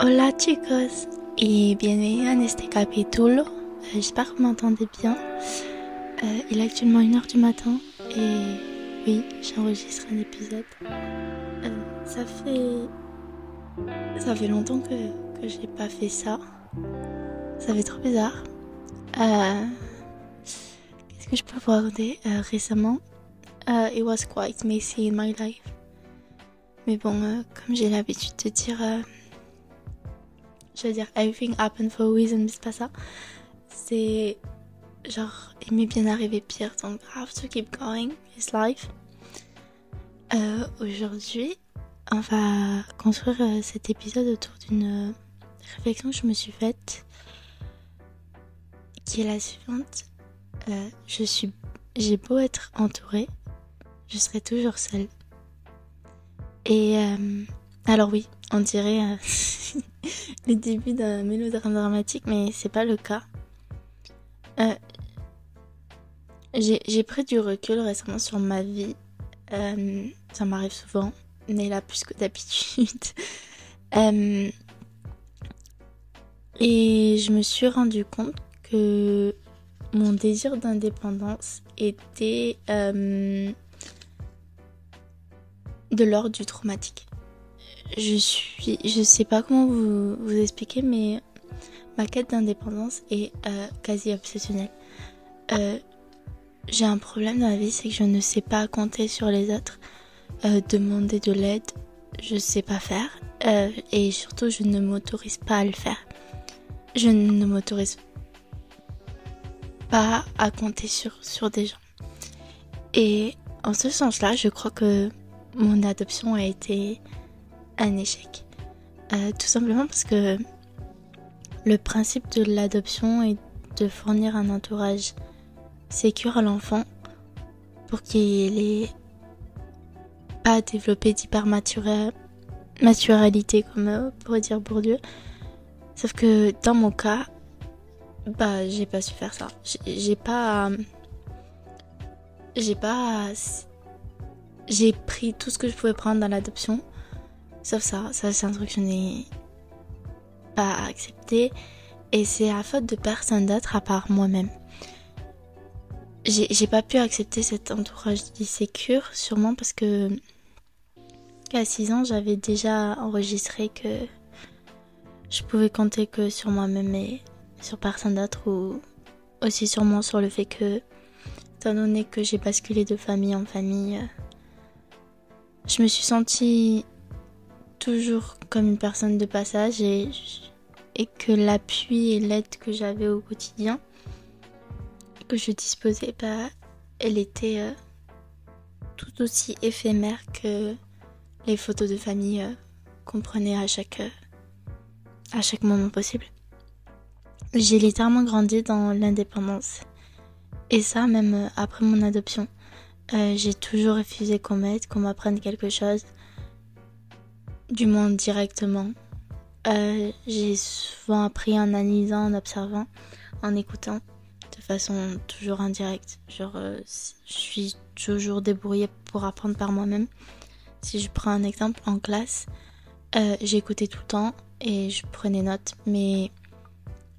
Hola chicos y bienvenue en este capítulo. Euh, J'espère que vous m'entendez bien. Euh, il est actuellement 1h du matin et oui, j'enregistre un épisode. Euh, ça fait ça fait longtemps que, que j'ai pas fait ça. Ça fait trop bizarre. Qu'est-ce que je peux vous raconter récemment? It was quite messy in my life. Mais bon, comme j'ai l'habitude de dire, je veux dire, everything happened for a reason, mais c'est pas ça. C'est genre, il m'est bien arrivé pire, donc I have to keep going, it's life. Euh, Aujourd'hui, on va construire euh, cet épisode autour d'une euh, réflexion que je me suis faite, qui est la suivante. Je suis, j'ai beau être entourée, je serai toujours seule. Et alors oui, on dirait euh, le début d'un mélodrame dramatique, mais c'est pas le cas. Euh, j'ai pris du recul récemment sur ma vie. Euh, ça m'arrive souvent, mais là plus que d'habitude. Euh, et je me suis rendu compte que mon désir d'indépendance était de l'ordre du traumatique. Je suis, je sais pas comment vous, vous expliquer, mais ma quête d'indépendance est euh, quasi obsessionnelle. Euh, j'ai un problème dans la vie, c'est que je ne sais pas compter sur les autres, euh, demander de l'aide, je sais pas faire, et surtout je ne m'autorise pas à le faire. Je ne m'autorise pas à compter sur, sur des gens. Et en ce sens-là, je crois que mon adoption a été un échec. Euh, tout simplement parce que le principe de l'adoption est de fournir un entourage sécure à l'enfant pour qu'il ait pas développé d'hypermaturalité comme euh, pourrait dire Bourdieu. Sauf que dans mon cas, bah j'ai pas su faire ça. J'ai j'ai pas j'ai pas j'ai pris tout ce que je pouvais prendre dans l'adoption. Sauf ça, ça c'est un truc que je n'ai pas accepté. Et c'est à faute de personne d'autre à part moi-même. J'ai pas pu accepter cet entourage d'insécure, sûrement parce que à 6 ans, j'avais déjà enregistré que je pouvais compter que sur moi-même et sur personne d'autre ou aussi sûrement sur le fait que, étant donné que j'ai basculé de famille en famille, euh, je me suis sentie toujours comme une personne de passage et, que l'appui et l'aide que j'avais au quotidien, que je disposais, bah, elle était euh, tout aussi éphémère que les photos de famille euh, qu'on prenait à chaque, euh, à chaque moment possible. J'ai littéralement grandi dans l'indépendance. Et ça, même après mon adoption. J'ai toujours refusé qu'on m'aide, qu'on m'apprenne quelque chose. Du moins directement. Euh, j'ai souvent appris en analysant, en observant, en écoutant. De façon toujours indirecte. Genre, euh, je suis toujours débrouillée pour apprendre par moi-même. Si je prends un exemple en classe, euh, j'écoutais tout le temps et je prenais note. Mais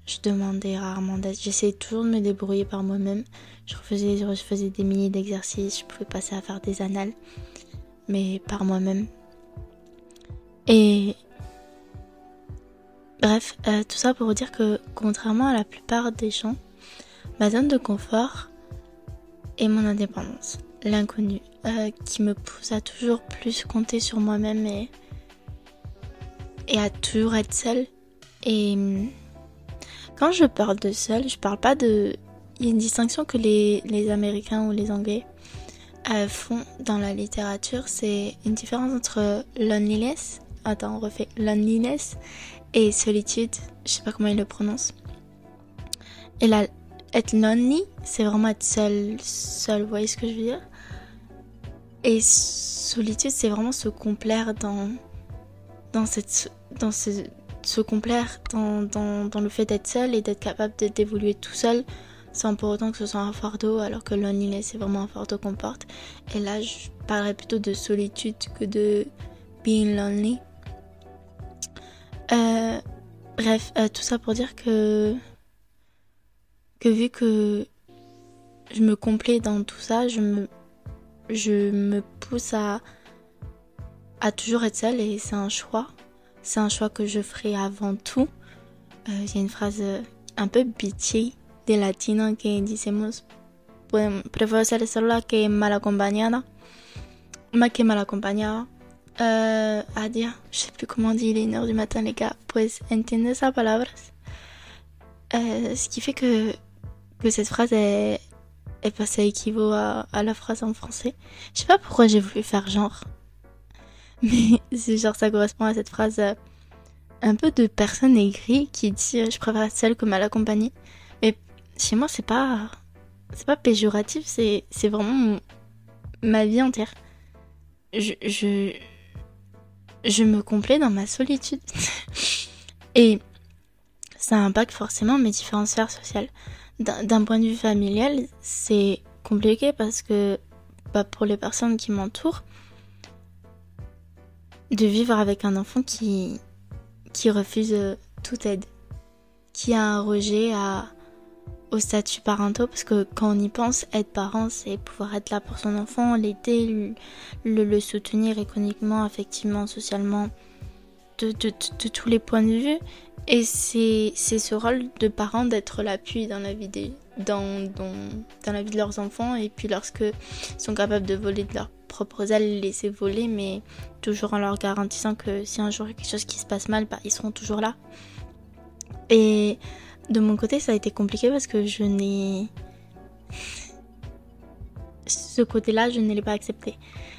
je demandais rarement d'aide. J'essayais toujours de me débrouiller par moi-même. Je refaisais, je refaisais des milliers d'exercices. Je pouvais passer à faire des annales. Mais par moi-même. Et. Bref, euh, tout ça pour vous dire que, contrairement à la plupart des gens, ma zone de confort est mon indépendance. L'inconnu. euh, qui me pousse à toujours plus compter sur moi-même et. et à toujours être seule. Et. hum, quand je parle de seul, je parle pas de. Il y a une distinction que les, les Américains ou les Anglais euh, font dans la littérature. C'est une différence entre loneliness. Attends, on refait. Loneliness et solitude. Je sais pas comment ils le prononcent. Et là, être lonely, c'est vraiment être seul. Seul, vous voyez ce que je veux dire? Et solitude, c'est vraiment se complaire dans. dans cette. dans se complaire dans, dans, dans le fait d'être seul et d'être capable d'évoluer tout seul sans pour autant que ce soit un fardeau, alors que loneliness c'est vraiment un fardeau qu'on porte. Et là, je parlerais plutôt de solitude que de being lonely. Euh, bref, euh, tout ça pour dire que que vu que je me complais dans tout ça, je me je me pousse à à toujours être seule et c'est un choix. C'est un choix que je ferai avant tout. Y a une phrase un peu bitchy des latinos que disemos prefiero ser sola que mal acompañada. Que mal acompañada. Euh, dire, je sais plus comment on dit, il est 1h du matin les gars, pues entiendes esas palabras. Euh, ce qui fait que, que cette phrase est, est passée équivaut à, à, la phrase en français. Je sais pas pourquoi j'ai voulu faire genre. Mais c'est genre ça correspond à cette phrase euh, un peu de personne aigrie qui dit je préfère seule que mal accompagnée. Mais chez moi c'est pas c'est pas péjoratif, c'est c'est vraiment ma vie entière. Je, je je me complais dans ma solitude. Et ça impacte forcément mes différentes sphères sociales. D'un point de vue familial, c'est compliqué parce que bah, pour les personnes qui m'entourent, de vivre avec un enfant qui, qui refuse toute aide, qui a un rejet à, au statut parentaux, parce que quand on y pense, être parent, c'est pouvoir être là pour son enfant, l'aider, le, le, soutenir économiquement, affectivement, socialement, de, de, de, tous les points de vue. Et c'est ce rôle de parent d'être l'appui dans la vie des, dans, dans, dans, la vie de leurs enfants et puis lorsque sont capables de voler de leurs propres ailes, les laisser voler, mais toujours en leur garantissant que si un jour il y a quelque chose qui se passe mal, bah, ils seront toujours là. Et de mon côté, ça a été compliqué parce que je n'ai. Ce côté-là, je ne l'ai pas accepté.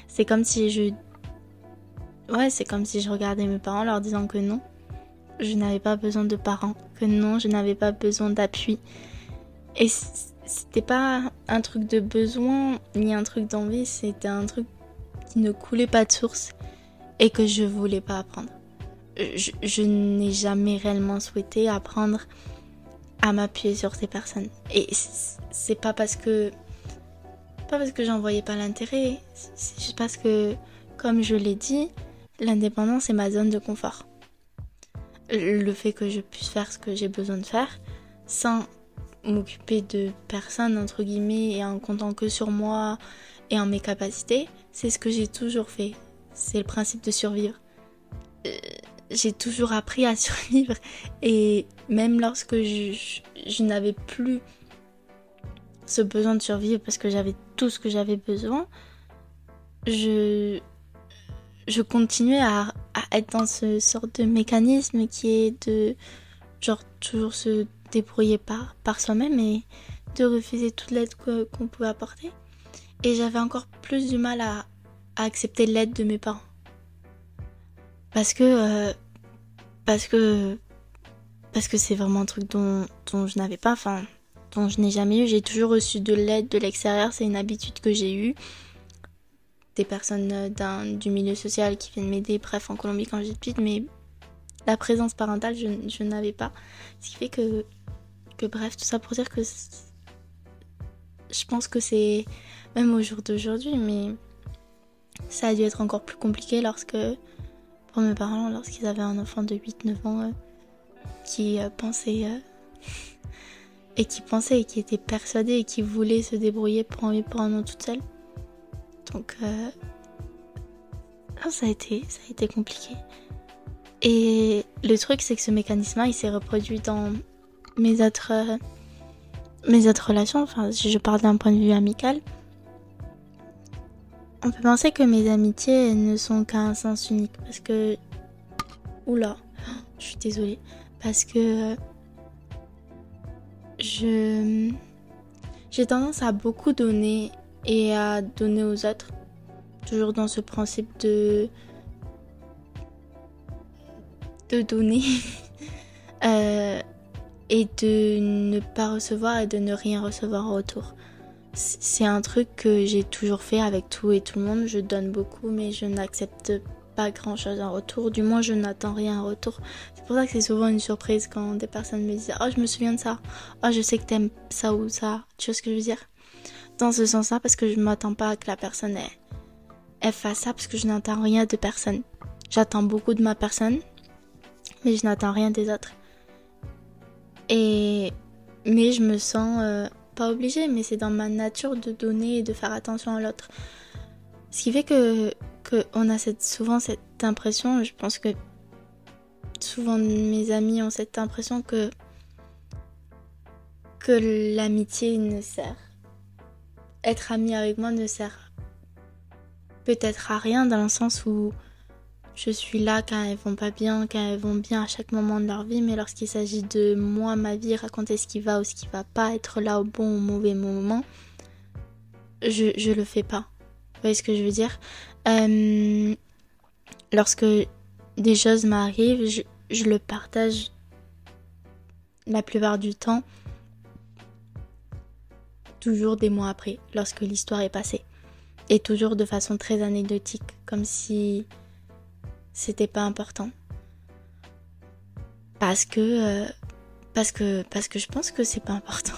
C'est comme si je. Ouais, c'est comme si je regardais mes parents leur disant que non, je n'avais pas besoin de parents, que non, je n'avais pas besoin d'appui. Et c'était pas un truc de besoin ni un truc d'envie, c'était un truc qui ne coulait pas de source et que je voulais pas apprendre. Je, je n'ai jamais réellement souhaité apprendre à m'appuyer sur ces personnes. Et c'est pas parce que pas parce que j'en voyais pas l'intérêt, c'est juste parce que comme je l'ai dit, l'indépendance est ma zone de confort. Le fait que je puisse faire ce que j'ai besoin de faire sans m'occuper de personne entre guillemets et en comptant que sur moi et en mes capacités, c'est ce que j'ai toujours fait. C'est le principe de survivre. J'ai toujours appris à survivre et même lorsque je, n'avais plus ce besoin de survivre parce que j'avais tout ce que j'avais besoin, je, je continuais à, être dans ce sorte de mécanisme qui est de toujours se débrouiller par, soi-même et de refuser toute l'aide qu'on pouvait apporter. Et j'avais encore plus du mal à accepter l'aide de mes parents. Parce que euh, parce que parce que c'est vraiment un truc dont, dont je n'avais pas, enfin dont je n'ai jamais eu. J'ai toujours reçu de l'aide de l'extérieur, c'est une habitude que j'ai eue. Des personnes euh, du milieu social qui viennent m'aider, bref, en Colombie quand j'étais petite, mais la présence parentale, je, je n'avais pas. Ce qui fait que, que, bref, tout ça pour dire que je pense que c'est, même au jour d'aujourd'hui, mais ça a dû être encore plus compliqué lorsque pour mes parents lorsqu'ils avaient un enfant de 8-9 ans euh, qui euh, pensait euh, et qui pensait et qui était persuadé et qui voulait se débrouiller pour en vivre un an toute seule. Donc ça a été ça a été compliqué. Et le truc c'est que ce mécanisme il s'est reproduit dans mes autres mes autres relations, enfin si je parle d'un point de vue amical, on peut penser que mes amitiés ne sont qu'à un sens unique parce que. Oula, je suis désolée. Parce que. Je. J'ai tendance à beaucoup donner et à donner aux autres. Toujours dans ce principe de. de donner. euh, et de ne pas recevoir et de ne rien recevoir en retour c'est un truc que j'ai toujours fait avec tout et tout le monde. Je donne beaucoup, mais je n'accepte pas grand chose en retour. Du moins, je n'attends rien en retour. C'est pour ça que c'est souvent une surprise quand des personnes me disent Oh, je me souviens de ça. Oh, je sais que t'aimes ça ou ça. Tu vois ce que je veux dire? Dans ce sens-là, parce que je ne m'attends pas à que la personne elle, fasse ça, parce que je n'attends rien de personne. J'attends beaucoup de ma personne, mais je n'attends rien des autres. Et mais je me sens euh, pas obligée, mais c'est dans ma nature de donner et de faire attention à l'autre. Ce qui fait que, que on a cette, souvent cette impression, je pense que souvent mes amis ont cette impression que que l'amitié ne sert. Être ami avec moi ne sert peut-être à rien dans le sens où je suis là quand elles vont pas bien, quand elles vont bien à chaque moment de leur vie, mais lorsqu'il s'agit de moi, ma vie, raconter ce qui va ou ce qui va pas, être là au bon ou au mauvais moment, je, le fais pas. Vous voyez ce que je veux dire? Euh, Lorsque des choses m'arrivent, je le partage la plupart du temps, toujours des mois après, lorsque l'histoire est passée. Et toujours de façon très anecdotique, comme si c'était pas important. Parce que, euh, parce que, parce que je pense que c'est pas important.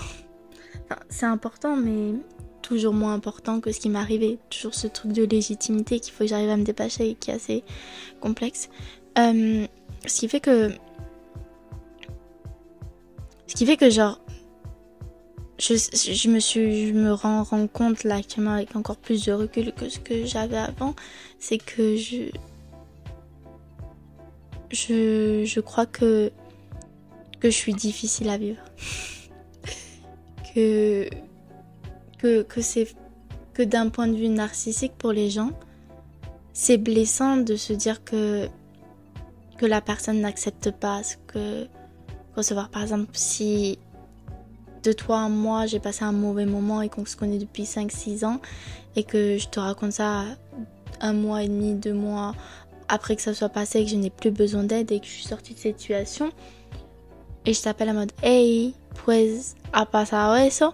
c'est important, mais toujours moins important que ce qui arrivé. Toujours ce truc de légitimité qu'il faut que j'arrive à me dépêcher et qui est assez complexe. Euh, ce qui fait que. Ce qui fait que, genre. Je, je me suis. Je me rends, rends compte là, avec encore plus de recul que ce que j'avais avant, c'est que je je, je crois que, que je suis difficile à vivre. que, que, que c'est que d'un point de vue narcissique pour les gens, c'est blessant de se dire que, que la personne n'accepte pas ce que recevoir. Par exemple, si de toi à moi j'ai passé un mauvais moment et qu'on se connaît depuis 5-6 ans et que je te raconte ça un mois et demi, deux mois après que ça soit passé et que je n'ai plus besoin d'aide et que je suis sortie de cette situation, et je t'appelle en mode Hey, pues ha pasado eso?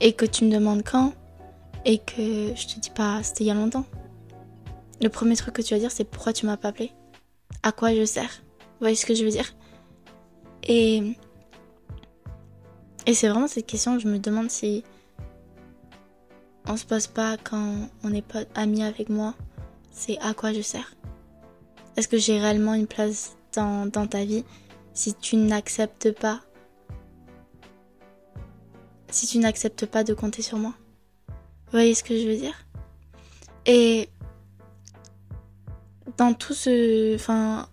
Et que tu me demandes quand, et que je te dis pas c'était il y a longtemps. Le premier truc que tu vas dire, c'est pourquoi tu m'as pas appelé? À quoi je sers? Vous voyez ce que je veux dire? Et. Et c'est vraiment cette question, je me demande si on se pose pas quand on n'est pas ami avec moi c'est à quoi je sers. Est-ce que j'ai réellement une place dans, ta vie si tu n'acceptes pas si tu n'acceptes pas de compter sur moi? Vous voyez ce que je veux dire? Et dans tout ce enfin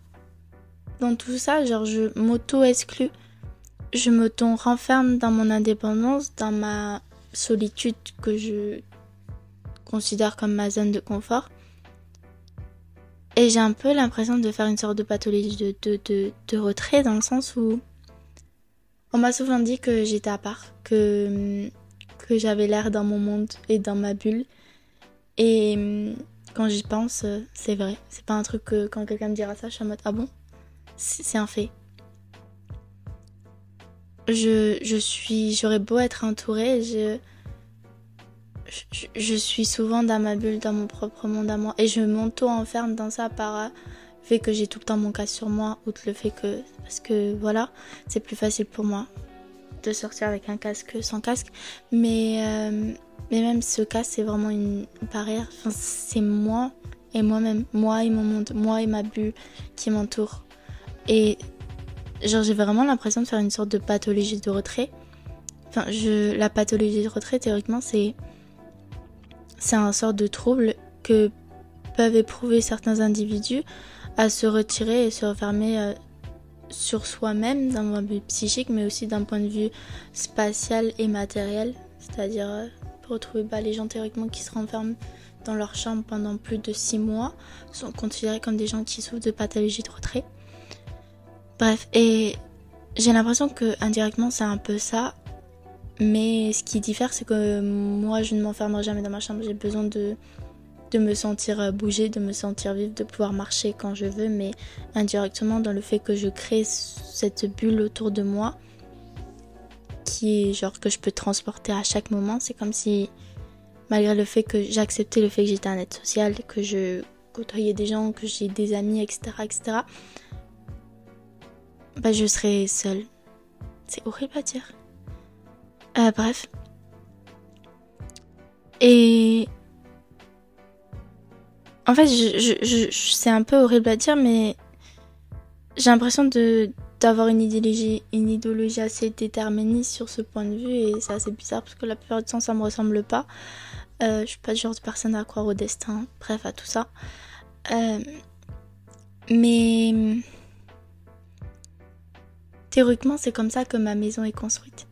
dans tout ça, genre je m'auto-exclus. Je m'auto-renferme dans mon indépendance, dans ma solitude que je considère comme ma zone de confort. Et j'ai un peu l'impression de faire une sorte de pathologie de, de, de, retrait dans le sens où on m'a souvent dit que j'étais à part, que, que j'avais l'air dans mon monde et dans ma bulle. Et quand j'y pense, c'est vrai. C'est pas un truc que quand quelqu'un me dira ça, je suis en mode ah bon? C'est un fait. Je, je suis, j'aurais beau être entourée, je, je, suis souvent dans ma bulle, dans mon propre monde à moi. Et je m'auto-enferme dans ça par le fait que j'ai tout le temps mon casque sur moi, outre le fait que. Parce que voilà, c'est plus facile pour moi de sortir avec un casque que sans casque. Mais, euh, mais même ce casque, c'est vraiment une barrière. Enfin, c'est moi et moi-même. Moi et mon monde. Moi et ma bulle qui m'entoure. Et genre, j'ai vraiment l'impression de faire une sorte de pathologie de retrait. Enfin, la pathologie de retrait, théoriquement, c'est c'est un sort de trouble que peuvent éprouver certains individus à se retirer et se refermer euh, sur soi-même d'un point de vue psychique, mais aussi d'un point de vue spatial et matériel. C'est-à-dire, euh, pour retrouver bah, les gens théoriquement qui se renferment dans leur chambre pendant plus de 6 mois sont considérés comme des gens qui souffrent de pathologie de retrait. Bref, et j'ai l'impression que indirectement c'est un peu ça, mais ce qui diffère, c'est que moi, je ne m'enfermerai jamais dans ma chambre. J'ai besoin de, de me sentir euh, bouger, de me sentir vivre, de pouvoir marcher quand je veux, mais indirectement dans le fait que je crée cette bulle autour de moi, qui est genre que je peux transporter à chaque moment. C'est comme si, malgré le fait que j'acceptais le fait que j'étais un être social, que je côtoyais des gens, que j'ai des amis, etc., etc., bah, je serais seule. C'est horrible à dire. Euh, bref. Et en fait, je, c'est un peu horrible à dire, mais j'ai l'impression d'avoir une idéologie, une idéologie assez déterministe sur ce point de vue et c'est assez bizarre parce que la plupart du temps ça me ressemble pas. Euh, je suis pas le genre de personne à croire au destin, bref à tout ça. Euh, mais théoriquement c'est comme ça que ma maison est construite.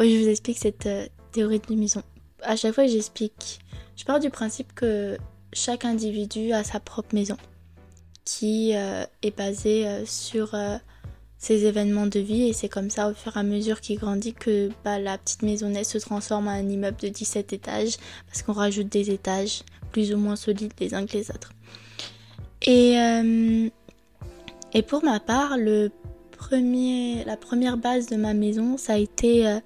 Oui, je vous explique cette euh, théorie de maison. À chaque fois j'explique, je pars du principe que chaque individu a sa propre maison qui euh, est basé euh, sur ses événements de vie et c'est comme ça au fur et à mesure qu'il grandit que bah, la petite maisonnette se transforme en un immeuble de 17 étages parce qu'on rajoute des étages plus ou moins solides les uns que les autres. Et, et pour ma part, le premier, la première base de ma maison, ça a été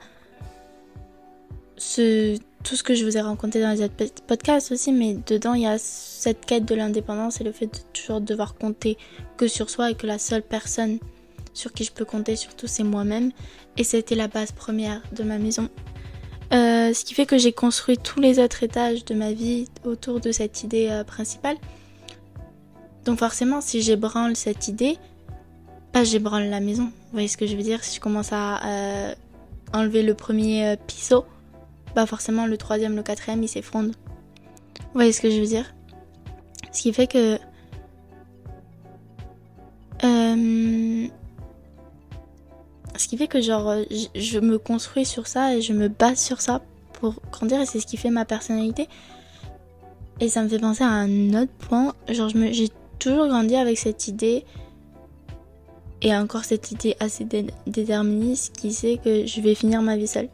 ce tout ce que je vous ai raconté dans les autres podcasts aussi, mais dedans il y a cette quête de l'indépendance et le fait de toujours devoir compter que sur soi et que la seule personne sur qui je peux compter surtout c'est moi-même. Et c'était la base première de ma maison. Euh, ce qui fait que j'ai construit tous les autres étages de ma vie autour de cette idée euh, principale. Donc forcément, si j'ébranle cette idée, pas j'ébranle la maison. Vous voyez ce que je veux dire? Si je commence à euh, enlever le premier pisau, forcément le troisième, le quatrième, il s'effondre. Vous voyez ce que je veux dire? Ce qui fait que... Euh, ce qui fait que genre je, me construis sur ça et je me base sur ça pour grandir et c'est ce qui fait ma personnalité. Et ça me fait penser à un autre point. Genre j'ai toujours grandi avec cette idée et encore cette idée assez déterministe qui sait que je vais finir ma vie seule.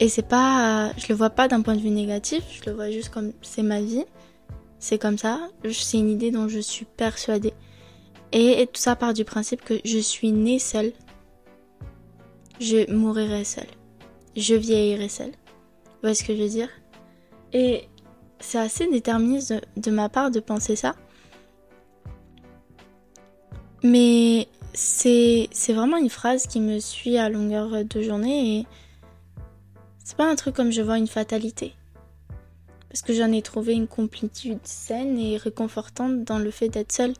Et c'est pas, je le vois pas d'un point de vue négatif, je le vois juste comme c'est ma vie, c'est comme ça, c'est une idée dont je suis persuadée. Et, tout ça part du principe que je suis née seule, je mourirai seule, je vieillirai seule. Vous voyez ce que je veux dire? Et c'est assez déterministe de, ma part de penser ça. Mais c'est vraiment une phrase qui me suit à longueur de journée c'est pas un truc comme je vois une fatalité. Parce que j'en ai trouvé une complétude saine et réconfortante dans le fait d'être seule.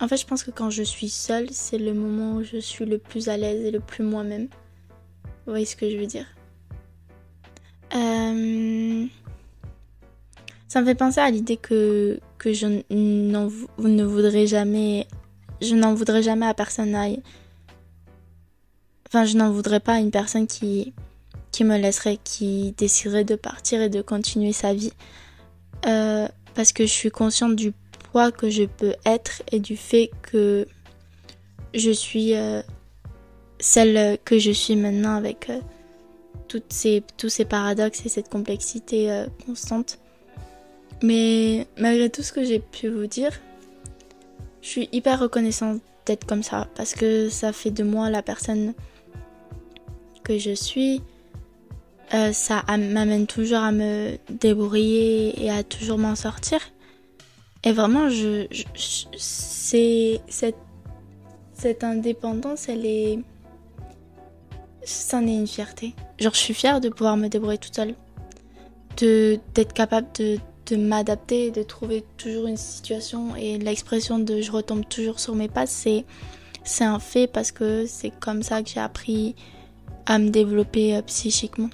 En fait, je pense que quand je suis seule, c'est le moment où je suis le plus à l'aise et le plus moi-même. Vous voyez ce que je veux dire? Euh, Ça me fait penser à l'idée que, que je ne voudrais jamais. Je n'en voudrais jamais à personne. Enfin, je n'en voudrais pas à une personne qui, qui me laisserait, qui déciderait de partir et de continuer sa vie. Euh, parce que je suis consciente du poids que je peux être et du fait que je suis euh, celle que je suis maintenant avec euh, toutes ces, tous ces paradoxes et cette complexité constante. Mais malgré tout ce que j'ai pu vous dire, je suis hyper reconnaissante d'être comme ça parce que ça fait de moi la personne que je suis, euh, ça m'amène toujours à me débrouiller et à toujours m'en sortir. Et vraiment, je, cette, cette indépendance, elle est, c'en est une fierté. Genre, je suis fière de pouvoir me débrouiller toute seule, d'être capable de, de m'adapter, de trouver toujours une situation et l'expression de je retombe toujours sur mes pas, c'est c'est un fait parce que c'est comme ça que j'ai appris à me développer euh, psychiquement.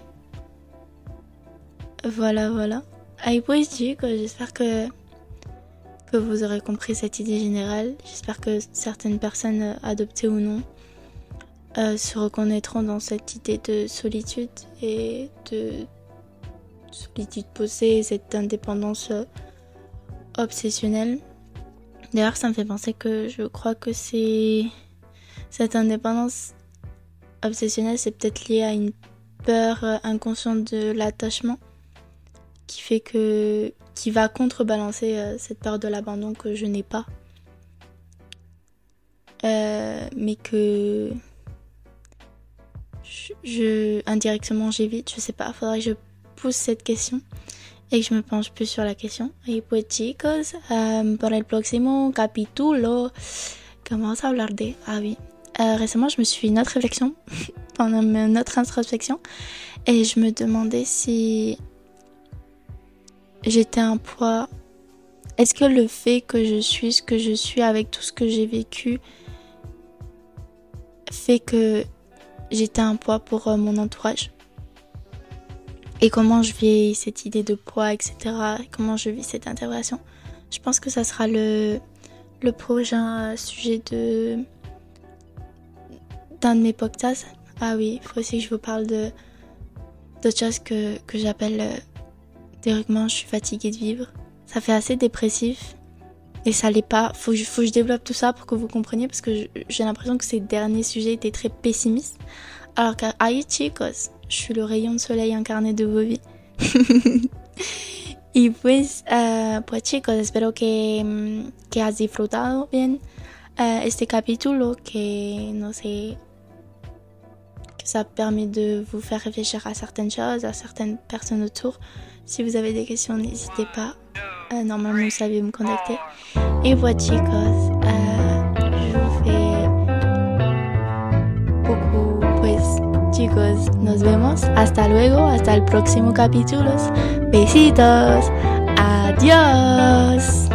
Voilà, voilà. Aí j'espère que, que vous aurez compris cette idée générale. J'espère que certaines personnes adoptées ou non euh, se reconnaîtront dans cette idée de solitude et de solitude posée, cette indépendance euh, obsessionnelle. D'ailleurs, ça me fait penser que je crois que c'est cette indépendance obsessionnelle, c'est peut-être lié à une peur euh, inconsciente de l'attachement qui fait que qui va contrebalancer euh, cette peur de l'abandon que je n'ai pas. Euh, mais que indirectement j'évite je sais pas faudrait que je pousse cette question et que je me penche plus sur la question. Et pues chicos um, pour el próximo capítulo comment ça hablar de ah oui. Euh, récemment je me suis fait une autre réflexion pendant notre introspection et je me demandais si j'étais un poids est-ce que le fait que je suis ce que je suis avec tout ce que j'ai vécu fait que j'étais un poids pour euh, mon entourage? Et comment je vis cette idée de poids, etc. Comment je vis cette intégration? Je pense que ça sera le, le prochain sujet de d'un de mes podcasts. Ah oui, il faut aussi que je vous parle de d'autres choses que, que j'appelle euh, théoriquement je suis fatiguée de vivre ça fait assez dépressif. Et ça l'est pas. Faut que, je, développe tout ça pour que vous compreniez parce que j'ai l'impression que ces derniers sujets étaient très pessimistes. Alors ay chicos, je suis le rayon de soleil incarné de vos vies. y pues, pues chicos, espero que, que has disfrutado bien uh, este capítulo, que no sé, ça permet de vous faire réfléchir à certaines choses, à certaines personnes autour. Si vous avez des questions, n'hésitez pas. Euh, normalement, vous savez me contacter. Et voilà, chicos. Euh, je vous fais beaucoup, chicos, nos vemos. Hasta luego, hasta el próximo capítulo. Besitos. Adiós.